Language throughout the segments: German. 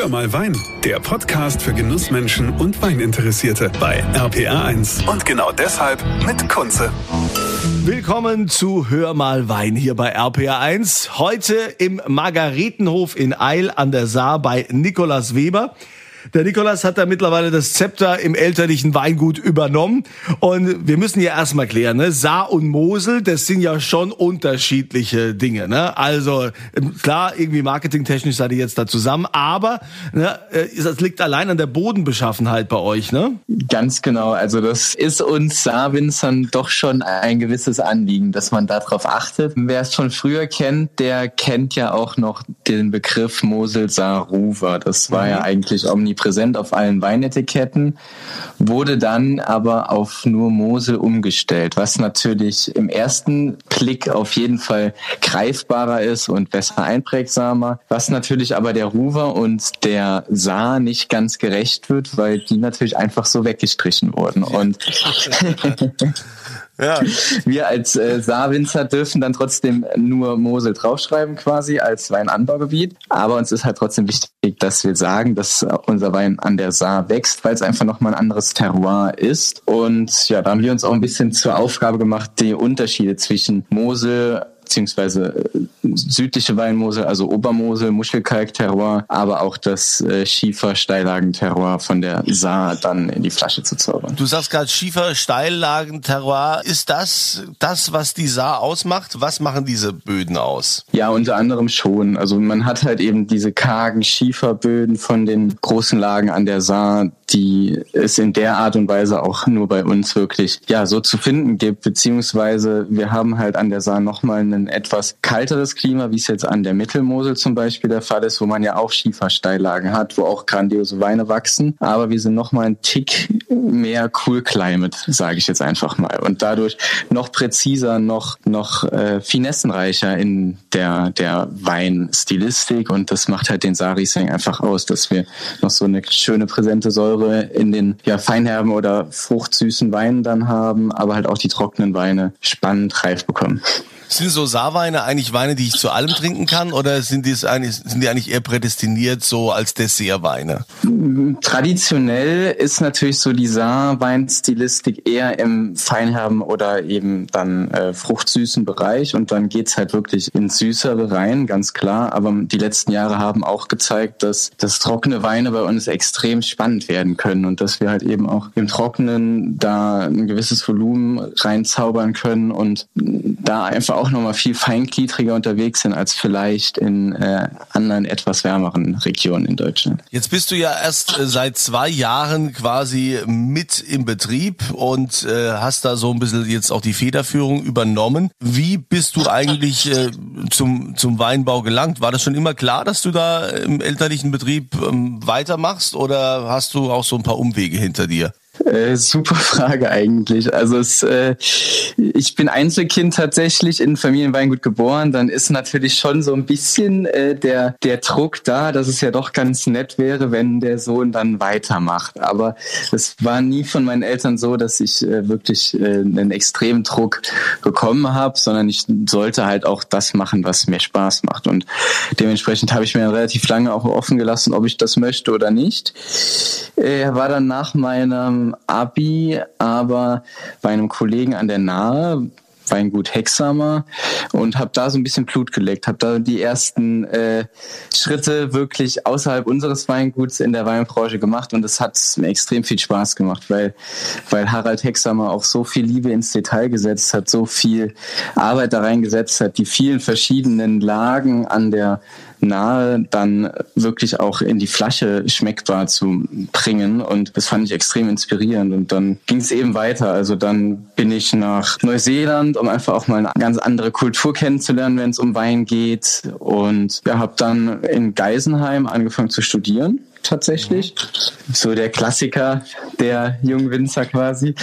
Hör mal Wein, der Podcast für Genussmenschen und Weininteressierte bei RPR1. Und genau deshalb mit Kunze. Willkommen zu Hör mal Wein hier bei RPR1. Heute im Margaretenhof in Eil an der Saar bei Nikolaus Weber. Der Nikolas hat da mittlerweile das Zepter im elterlichen Weingut übernommen. Und wir müssen ja erstmal klären, ne? Saar und Mosel, das sind ja schon unterschiedliche Dinge. Ne? Also ähm, klar, irgendwie marketingtechnisch seid ihr jetzt da zusammen, aber ne, äh, das liegt allein an der Bodenbeschaffenheit bei euch, ne? Ganz genau. Also das ist uns Saarwinzern doch schon ein gewisses Anliegen, dass man darauf achtet. Wer es von früher kennt, der kennt ja auch noch den Begriff Mosel-Saar-Ruwer. Das war mhm. ja eigentlich omnipräsent omnipräsent auf allen Weinetiketten, wurde dann aber auf nur Mosel umgestellt, was natürlich im ersten Blick auf jeden Fall greifbarer ist und besser einprägsamer, was natürlich aber der Ruwer und der Saar nicht ganz gerecht wird, weil die natürlich einfach so weggestrichen wurden. Und Ja. Wir als äh, Saarwinzer dürfen dann trotzdem nur Mosel draufschreiben quasi als Weinanbaugebiet. Aber uns ist halt trotzdem wichtig, dass wir sagen, dass unser Wein an der Saar wächst, weil es einfach nochmal ein anderes Terroir ist. Und ja, da haben wir uns auch ein bisschen zur Aufgabe gemacht, die Unterschiede zwischen Mosel beziehungsweise äh, südliche Weinmosel, also Obermosel, Muschelkalk-Terroir, aber auch das äh, Schiefer-Steillagen-Terroir von der Saar dann in die Flasche zu zaubern. Du sagst gerade Schiefer-Steillagen-Terroir. Ist das das, was die Saar ausmacht? Was machen diese Böden aus? Ja, unter anderem schon. Also man hat halt eben diese kargen Schieferböden von den großen Lagen an der Saar, die es in der Art und Weise auch nur bei uns wirklich ja so zu finden gibt, beziehungsweise wir haben halt an der Saar nochmal einen etwas kalteres Klima, wie es jetzt an der Mittelmosel zum Beispiel der Fall ist, wo man ja auch Schiefersteillagen hat, wo auch grandiose Weine wachsen, aber wir sind nochmal ein Tick mehr Cool Climate, sage ich jetzt einfach mal. Und dadurch noch präziser, noch noch äh, finessenreicher in der der Weinstilistik. Und das macht halt den Sarising einfach aus, dass wir noch so eine schöne präsente Säure Säure in den ja, feinherben oder fruchtsüßen Weinen dann haben, aber halt auch die trockenen Weine spannend reif bekommen. Sind so Saarweine eigentlich Weine, die ich zu allem trinken kann oder sind die, eigentlich, sind die eigentlich eher prädestiniert so als Dessertweine? Traditionell ist natürlich so die Saarweinstilistik eher im feinherben oder eben dann äh, fruchtsüßen Bereich und dann geht's halt wirklich ins Süßere rein, ganz klar. Aber die letzten Jahre haben auch gezeigt, dass, dass trockene Weine bei uns extrem spannend werden können und dass wir halt eben auch im Trockenen da ein gewisses Volumen reinzaubern können und da einfach auch nochmal viel feingliedriger unterwegs sind als vielleicht in äh, anderen etwas wärmeren Regionen in Deutschland. Jetzt bist du ja erst äh, seit zwei Jahren quasi mit im Betrieb und äh, hast da so ein bisschen jetzt auch die Federführung übernommen. Wie bist du eigentlich äh, zum, zum Weinbau gelangt? War das schon immer klar, dass du da im elterlichen Betrieb ähm, weitermachst oder hast du auch so ein paar Umwege hinter dir? Äh, super Frage eigentlich. Also es, äh, ich bin Einzelkind tatsächlich in Familienweingut geboren. Dann ist natürlich schon so ein bisschen äh, der der Druck da, dass es ja doch ganz nett wäre, wenn der Sohn dann weitermacht. Aber es war nie von meinen Eltern so, dass ich äh, wirklich äh, einen extremen Druck bekommen habe, sondern ich sollte halt auch das machen, was mir Spaß macht. Und dementsprechend habe ich mir relativ lange auch offen gelassen, ob ich das möchte oder nicht. Äh, war dann nach meinem Abi, aber bei einem Kollegen an der Nahe, Weingut Hexamer und habe da so ein bisschen Blut geleckt, habe da die ersten äh, Schritte wirklich außerhalb unseres Weinguts in der Weinbranche gemacht und es hat mir extrem viel Spaß gemacht, weil, weil Harald Hexamer auch so viel Liebe ins Detail gesetzt hat, so viel Arbeit da reingesetzt hat, die vielen verschiedenen Lagen an der nahe dann wirklich auch in die Flasche schmeckbar zu bringen. Und das fand ich extrem inspirierend. Und dann ging es eben weiter. Also dann bin ich nach Neuseeland, um einfach auch mal eine ganz andere Kultur kennenzulernen, wenn es um Wein geht. Und ja, habe dann in Geisenheim angefangen zu studieren tatsächlich. So der Klassiker der jungen Winzer quasi.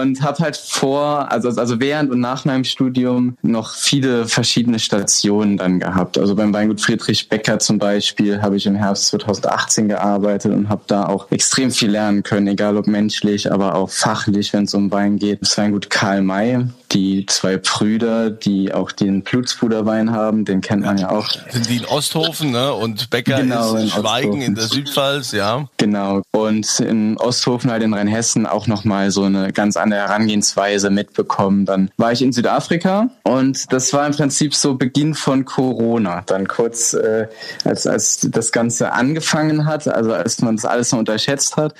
Und habe halt vor, also, also während und nach meinem Studium noch viele verschiedene Stationen dann gehabt. Also beim Weingut Friedrich Becker zum Beispiel habe ich im Herbst 2018 gearbeitet und habe da auch extrem viel lernen können, egal ob menschlich, aber auch fachlich, wenn es um Wein geht. Das Weingut Karl May, die zwei Brüder, die auch den Blutsbruderwein haben, den kennt man ja auch. Sind die in Osthofen, ne? Und Becker genau, ist in Schweigen Osthofen. in der Südpfalz, ja. Genau. Und in Osthofen halt in Rheinhessen auch nochmal so eine ganz andere Herangehensweise mitbekommen. Dann war ich in Südafrika und das war im Prinzip so Beginn von Corona. Dann kurz, äh, als, als das Ganze angefangen hat, also als man das alles noch unterschätzt hat,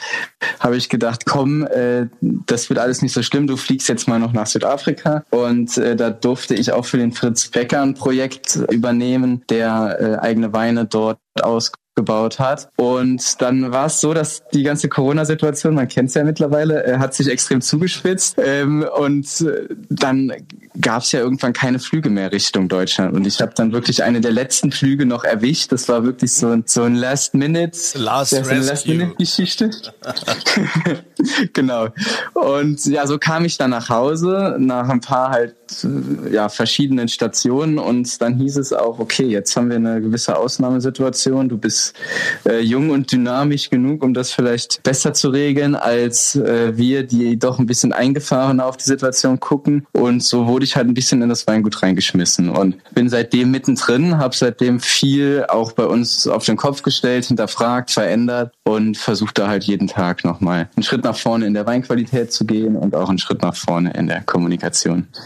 habe ich gedacht, komm, äh, das wird alles nicht so schlimm, du fliegst jetzt mal noch nach Südafrika. Und äh, da durfte ich auch für den Fritz Becker ein Projekt übernehmen, der äh, eigene Weine dort aus gebaut hat. Und dann war es so, dass die ganze Corona-Situation, man kennt es ja mittlerweile, äh, hat sich extrem zugespitzt. Ähm, und äh, dann gab es ja irgendwann keine Flüge mehr Richtung Deutschland. Und ich habe dann wirklich eine der letzten Flüge noch erwischt. Das war wirklich so ein, so ein Last-Minute, Last, Last Minute-Geschichte. genau. Und ja, so kam ich dann nach Hause, nach ein paar halt ja, verschiedenen Stationen. Und dann hieß es auch, okay, jetzt haben wir eine gewisse Ausnahmesituation. Du bist äh, jung und dynamisch genug, um das vielleicht besser zu regeln, als äh, wir, die doch ein bisschen eingefahrener auf die Situation gucken. Und so wurde ich halt ein bisschen in das Weingut reingeschmissen und bin seitdem mittendrin, habe seitdem viel auch bei uns auf den Kopf gestellt, hinterfragt, verändert und versuche da halt jeden Tag nochmal einen Schritt nach vorne in der Weinqualität zu gehen und auch einen Schritt nach vorne in der Kommunikation.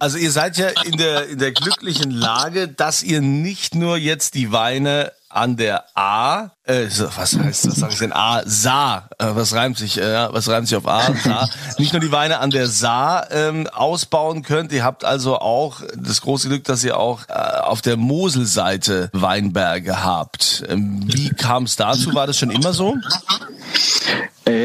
Also ihr seid ja in der, in der glücklichen Lage, dass ihr nicht nur jetzt die Weine an der A, äh, was heißt das, sag ich denn, A, Saar, äh, was reimt sich, äh, was reimt sich auf A, Saar, nicht nur die Weine an der Saar ähm, ausbauen könnt, ihr habt also auch das große Glück, dass ihr auch äh, auf der Moselseite Weinberge habt. Ähm, wie kam es dazu, war das schon immer so?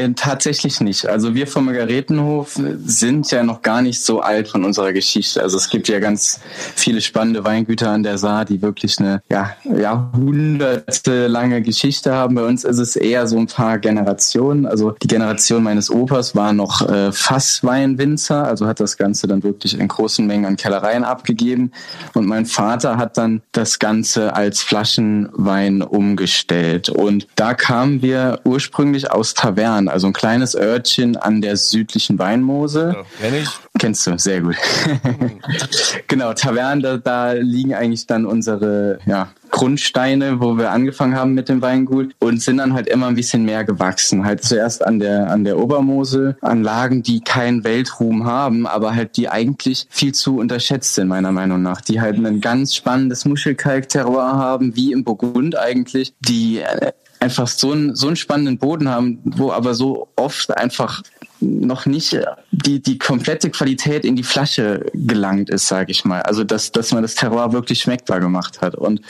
Äh, tatsächlich nicht. Also wir vom Margaretenhof sind ja noch gar nicht so alt von unserer Geschichte. Also es gibt ja ganz viele spannende Weingüter an der Saar, die wirklich eine ja, jahrhundertelange Geschichte haben. Bei uns ist es eher so ein paar Generationen. Also die Generation meines Opas war noch äh, Fassweinwinzer, also hat das Ganze dann wirklich in großen Mengen an Kellereien abgegeben. Und mein Vater hat dann das Ganze als Flaschenwein umgestellt. Und da kamen wir ursprünglich aus Tavernen also ein kleines Örtchen an der südlichen Weinmose. Ja, kenn ich. Kennst du, sehr gut. genau, Taverne, da, da liegen eigentlich dann unsere ja, Grundsteine, wo wir angefangen haben mit dem Weingut und sind dann halt immer ein bisschen mehr gewachsen. Halt zuerst an der, an der Obermosel, an Lagen, die keinen Weltruhm haben, aber halt die eigentlich viel zu unterschätzt sind, meiner Meinung nach. Die halt ein ganz spannendes Muschelkalk-Terroir haben, wie im Burgund eigentlich, die äh, einfach so einen, so einen spannenden Boden haben, wo aber so oft einfach noch nicht die, die komplette Qualität in die Flasche gelangt ist, sage ich mal. Also dass, dass man das Terroir wirklich schmeckbar gemacht hat. Und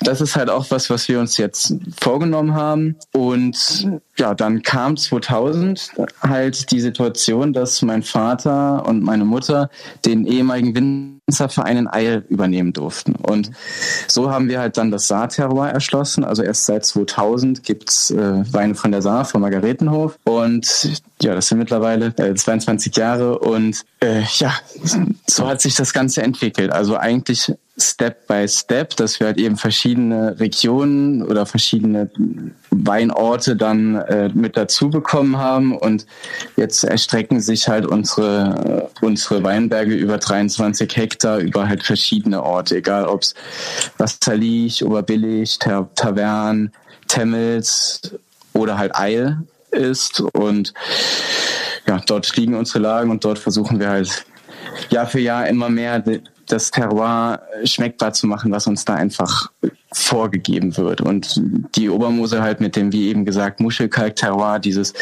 das ist halt auch was, was wir uns jetzt vorgenommen haben. Und ja, dann kam 2000 halt die Situation, dass mein Vater und meine Mutter den ehemaligen Winzerverein in Eil übernehmen durften. Und so haben wir halt dann das Saar-Terroir erschlossen. Also erst seit 2000 gibt's äh, Weine von der Saar, vom Margaretenhof. Und ja, das sind mittlerweile äh, 22 Jahre und äh, ja, so hat sich das Ganze entwickelt. Also eigentlich Step by Step, dass wir halt eben verschiedene Regionen oder verschiedene Weinorte dann äh, mit dazu bekommen haben und jetzt erstrecken sich halt unsere unsere Weinberge über 23 Hektar über halt verschiedene Orte, egal ob es Wasserlich, Oberbillig, Tavern, Temmels oder halt Eil ist. Und ja, dort liegen unsere Lagen und dort versuchen wir halt Jahr für Jahr immer mehr das Terroir schmeckbar zu machen, was uns da einfach vorgegeben wird. Und die Obermose halt mit dem, wie eben gesagt, Muschelkalk-Terroir, dieses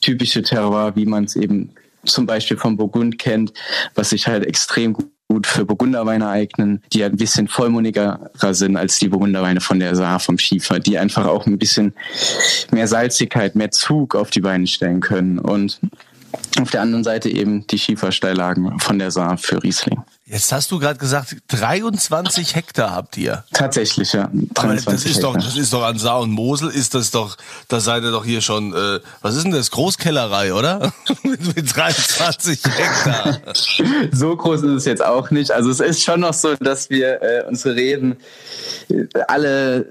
typische Terroir, wie man es eben zum Beispiel vom Burgund kennt, was sich halt extrem gut für Burgunderweine eignen, die ein bisschen vollmundiger sind als die Burgunderweine von der Saar vom Schiefer, die einfach auch ein bisschen mehr Salzigkeit, mehr Zug auf die Beine stellen können. Und auf der anderen Seite eben die Schiefersteillagen von der Saar für Riesling. Jetzt hast du gerade gesagt, 23 Hektar habt ihr. Tatsächlich, ja. Aber das ist doch, das ist doch an Saar und Mosel ist das doch, da seid ihr doch hier schon, äh, was ist denn das? Großkellerei, oder? mit, mit 23 Hektar. so groß ist es jetzt auch nicht. Also es ist schon noch so, dass wir äh, unsere Reden äh, alle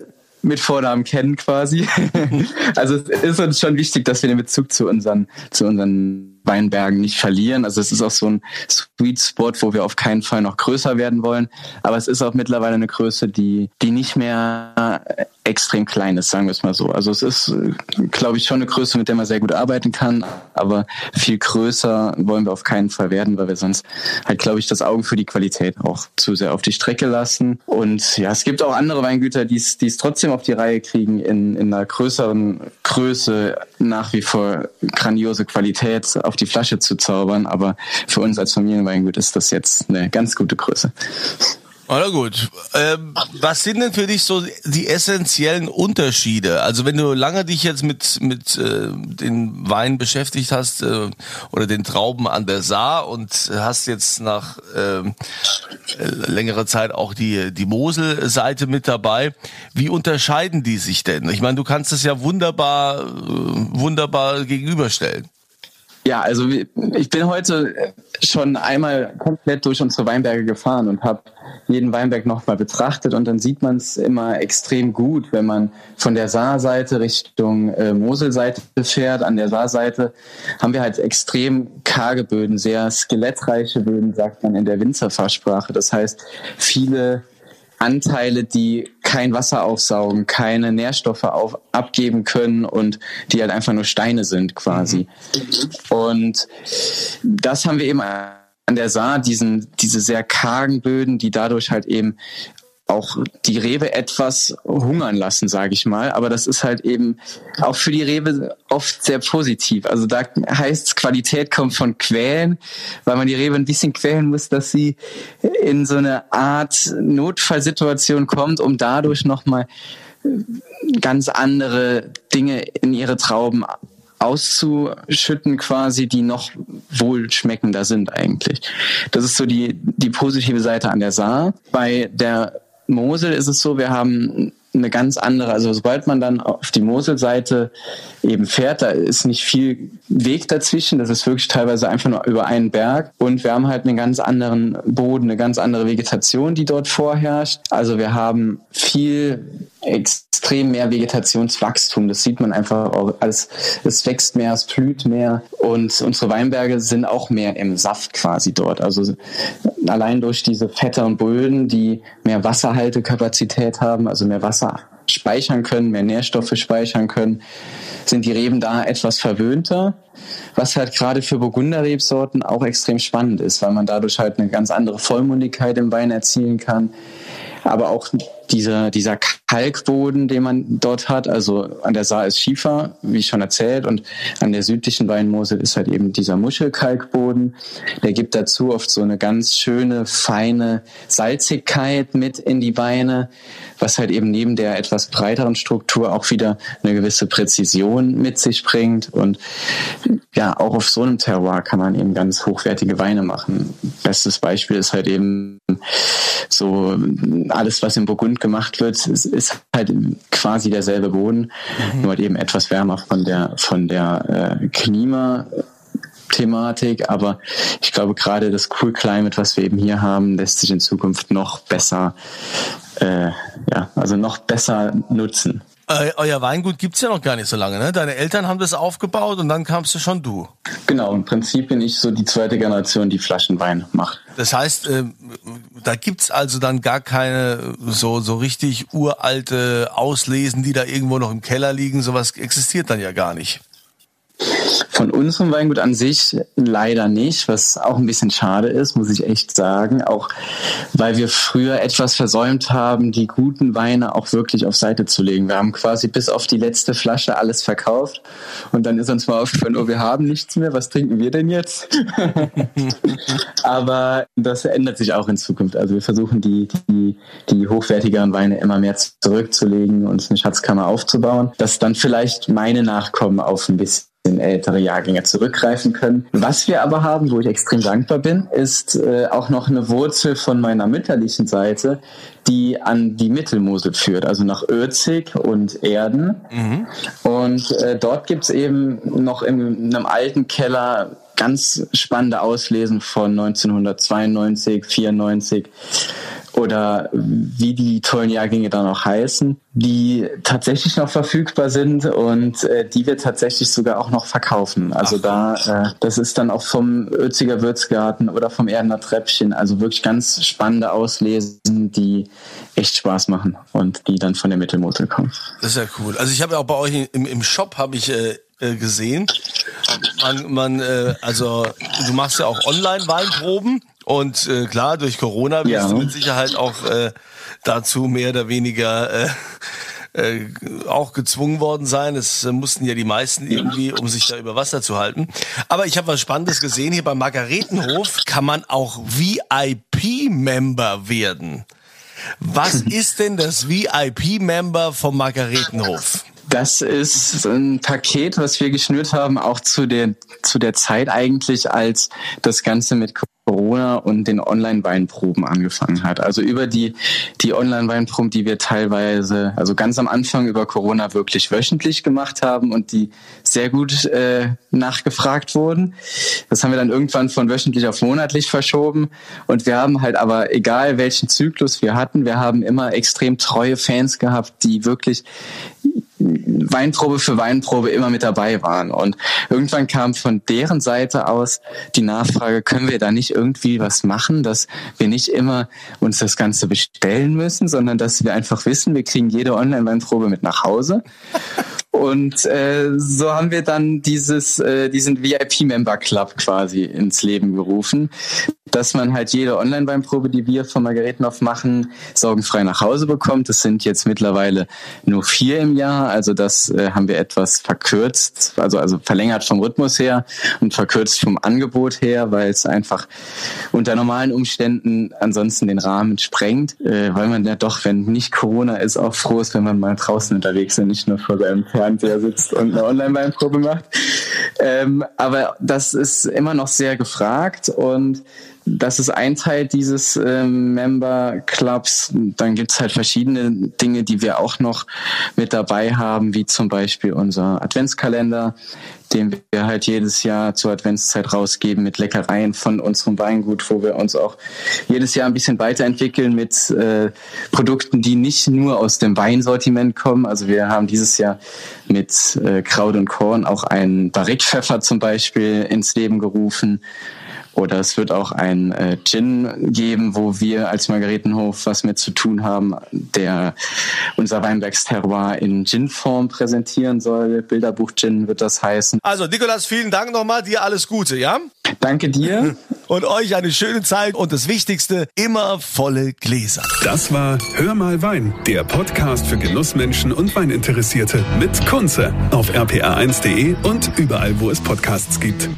mit Vornamen kennen quasi. also es ist uns schon wichtig, dass wir den Bezug zu unseren, zu unseren Weinbergen nicht verlieren. Also es ist auch so ein Sweet Spot, wo wir auf keinen Fall noch größer werden wollen. Aber es ist auch mittlerweile eine Größe, die, die nicht mehr extrem klein ist, sagen wir es mal so. Also es ist, glaube ich, schon eine Größe, mit der man sehr gut arbeiten kann. Aber viel größer wollen wir auf keinen Fall werden, weil wir sonst halt, glaube ich, das Auge für die Qualität auch zu sehr auf die Strecke lassen. Und ja, es gibt auch andere Weingüter, die es, trotzdem auf die Reihe kriegen, in, in einer größeren Größe nach wie vor grandiose Qualität auf die Flasche zu zaubern. Aber für uns als Familienweingut ist das jetzt eine ganz gute Größe. Na gut. Ähm, was sind denn für dich so die essentiellen Unterschiede? Also wenn du lange dich jetzt mit mit äh, den Weinen beschäftigt hast äh, oder den Trauben an der Saar und hast jetzt nach ähm, äh, längerer Zeit auch die die Mosel-Seite mit dabei, wie unterscheiden die sich denn? Ich meine, du kannst es ja wunderbar äh, wunderbar gegenüberstellen. Ja, also ich bin heute schon einmal komplett durch unsere Weinberge gefahren und habe jeden Weinberg nochmal betrachtet und dann sieht man es immer extrem gut, wenn man von der Saarseite Richtung äh, Moselseite fährt. An der Saarseite haben wir halt extrem karge Böden, sehr skelettreiche Böden, sagt man in der Winzerfachsprache. Das heißt, viele Anteile, die kein Wasser aufsaugen, keine Nährstoffe auf, abgeben können und die halt einfach nur Steine sind quasi. Mhm. Und das haben wir eben an der Saar, diesen, diese sehr kargen Böden, die dadurch halt eben auch die Rebe etwas hungern lassen, sage ich mal. Aber das ist halt eben auch für die Rebe oft sehr positiv. Also da heißt Qualität kommt von Quälen, weil man die Rebe ein bisschen quälen muss, dass sie in so eine Art Notfallsituation kommt, um dadurch nochmal ganz andere Dinge in ihre Trauben auszuschütten quasi, die noch wohlschmeckender sind eigentlich. Das ist so die, die positive Seite an der Saar. Bei der Mosel ist es so, wir haben eine ganz andere, also sobald man dann auf die Moselseite eben fährt, da ist nicht viel Weg dazwischen, das ist wirklich teilweise einfach nur über einen Berg und wir haben halt einen ganz anderen Boden, eine ganz andere Vegetation, die dort vorherrscht. Also wir haben viel extrem mehr Vegetationswachstum. Das sieht man einfach auch. Alles, es wächst mehr, es blüht mehr und unsere Weinberge sind auch mehr im Saft quasi dort. Also allein durch diese fetteren Böden, die mehr Wasserhaltekapazität haben, also mehr Wasser speichern können, mehr Nährstoffe speichern können, sind die Reben da etwas verwöhnter, was halt gerade für Burgunderrebsorten auch extrem spannend ist, weil man dadurch halt eine ganz andere Vollmundigkeit im Wein erzielen kann aber auch dieser, dieser Kalkboden, den man dort hat, also an der Saar ist Schiefer, wie schon erzählt, und an der südlichen Weinmosel ist halt eben dieser Muschelkalkboden. Der gibt dazu oft so eine ganz schöne, feine Salzigkeit mit in die Weine, was halt eben neben der etwas breiteren Struktur auch wieder eine gewisse Präzision mit sich bringt. Und ja, auch auf so einem Terroir kann man eben ganz hochwertige Weine machen. Bestes Beispiel ist halt eben so alles, was im Burgund gemacht wird, ist, ist halt quasi derselbe Boden, mhm. nur halt eben etwas wärmer von der von der äh, Klima. Thematik, aber ich glaube gerade das Cool Climate, was wir eben hier haben, lässt sich in Zukunft noch besser, äh, ja, also noch besser nutzen. Äh, euer Weingut gibt's ja noch gar nicht so lange, ne? Deine Eltern haben das aufgebaut und dann kamst du schon du. Genau, im Prinzip bin ich so die zweite Generation, die Flaschenwein macht. Das heißt, äh, da gibt's also dann gar keine so, so richtig uralte Auslesen, die da irgendwo noch im Keller liegen. Sowas existiert dann ja gar nicht. Von unserem Weingut an sich leider nicht, was auch ein bisschen schade ist, muss ich echt sagen. Auch weil wir früher etwas versäumt haben, die guten Weine auch wirklich auf Seite zu legen. Wir haben quasi bis auf die letzte Flasche alles verkauft und dann ist uns mal aufgefallen, oh, wir haben nichts mehr, was trinken wir denn jetzt? Aber das ändert sich auch in Zukunft. Also wir versuchen die, die, die hochwertigeren Weine immer mehr zurückzulegen und eine Schatzkammer aufzubauen, dass dann vielleicht meine Nachkommen auf ein bisschen in ältere Jahrgänge zurückgreifen können. Was wir aber haben, wo ich extrem dankbar bin, ist äh, auch noch eine Wurzel von meiner mütterlichen Seite, die an die Mittelmosel führt, also nach Örzig und Erden. Mhm. Und äh, dort gibt's eben noch in, in einem alten Keller ganz spannende Auslesen von 1992, 94 oder wie die tollen Jahrgänge dann auch heißen, die tatsächlich noch verfügbar sind und äh, die wir tatsächlich sogar auch noch verkaufen. Also Ach. da, äh, das ist dann auch vom Ötziger Würzgarten oder vom Erdener Treppchen, also wirklich ganz spannende Auslesen, die echt Spaß machen und die dann von der Mittelmotel kommen. Das ist ja cool. Also ich habe ja auch bei euch im, im Shop habe ich äh, äh, gesehen. Man, man, äh, also du machst ja auch Online-Weinproben und äh, klar, durch Corona wirst ja. du mit Sicherheit auch äh, dazu mehr oder weniger äh, äh, auch gezwungen worden sein. Es äh, mussten ja die meisten irgendwie, um sich da über Wasser zu halten. Aber ich habe was Spannendes gesehen. Hier beim Margaretenhof kann man auch VIP-Member werden. Was ist denn das VIP-Member vom Margaretenhof? Das ist ein Paket, was wir geschnürt haben, auch zu der, zu der Zeit eigentlich, als das Ganze mit Corona und den Online-Weinproben angefangen hat. Also über die, die Online-Weinproben, die wir teilweise, also ganz am Anfang über Corona wirklich wöchentlich gemacht haben und die sehr gut äh, nachgefragt wurden. Das haben wir dann irgendwann von wöchentlich auf monatlich verschoben. Und wir haben halt aber, egal welchen Zyklus wir hatten, wir haben immer extrem treue Fans gehabt, die wirklich Weinprobe für Weinprobe immer mit dabei waren. Und irgendwann kam von deren Seite aus die Nachfrage, können wir da nicht irgendwie was machen, dass wir nicht immer uns das Ganze bestellen müssen, sondern dass wir einfach wissen, wir kriegen jede Online-Weinprobe mit nach Hause. Und äh, so haben wir dann dieses, äh, diesen VIP-Member Club quasi ins Leben gerufen, dass man halt jede Online-Weinprobe, die wir von Margaretenhof machen, sorgenfrei nach Hause bekommt. Das sind jetzt mittlerweile nur vier im Jahr, also das äh, haben wir etwas verkürzt, also, also verlängert vom Rhythmus her und verkürzt vom Angebot her, weil es einfach unter normalen Umständen ansonsten den Rahmen sprengt, äh, weil man ja doch, wenn nicht Corona ist, auch froh ist, wenn man mal draußen unterwegs ist, nicht nur vor seinem Fernseher sitzt und eine Online-Weinprobe macht. Ähm, aber das ist immer noch sehr gefragt und das ist ein Teil dieses ähm, Member Clubs. Dann gibt's halt verschiedene Dinge, die wir auch noch mit dabei haben, wie zum Beispiel unser Adventskalender, den wir halt jedes Jahr zur Adventszeit rausgeben mit Leckereien von unserem Weingut, wo wir uns auch jedes Jahr ein bisschen weiterentwickeln mit äh, Produkten, die nicht nur aus dem Weinsortiment kommen. Also wir haben dieses Jahr mit äh, Kraut und Korn auch einen Barrique-Pfeffer zum Beispiel ins Leben gerufen oder es wird auch ein äh, Gin geben, wo wir als Margaretenhof was mit zu tun haben, der unser Weinbergsterroir in Gin-Form präsentieren soll. Bilderbuch Gin wird das heißen. Also Nikolas, vielen Dank nochmal. Dir alles Gute, ja? Danke dir. Und euch eine schöne Zeit und das Wichtigste, immer volle Gläser. Das war Hör mal Wein, der Podcast für Genussmenschen und Weininteressierte mit Kunze auf rpa1.de und überall, wo es Podcasts gibt.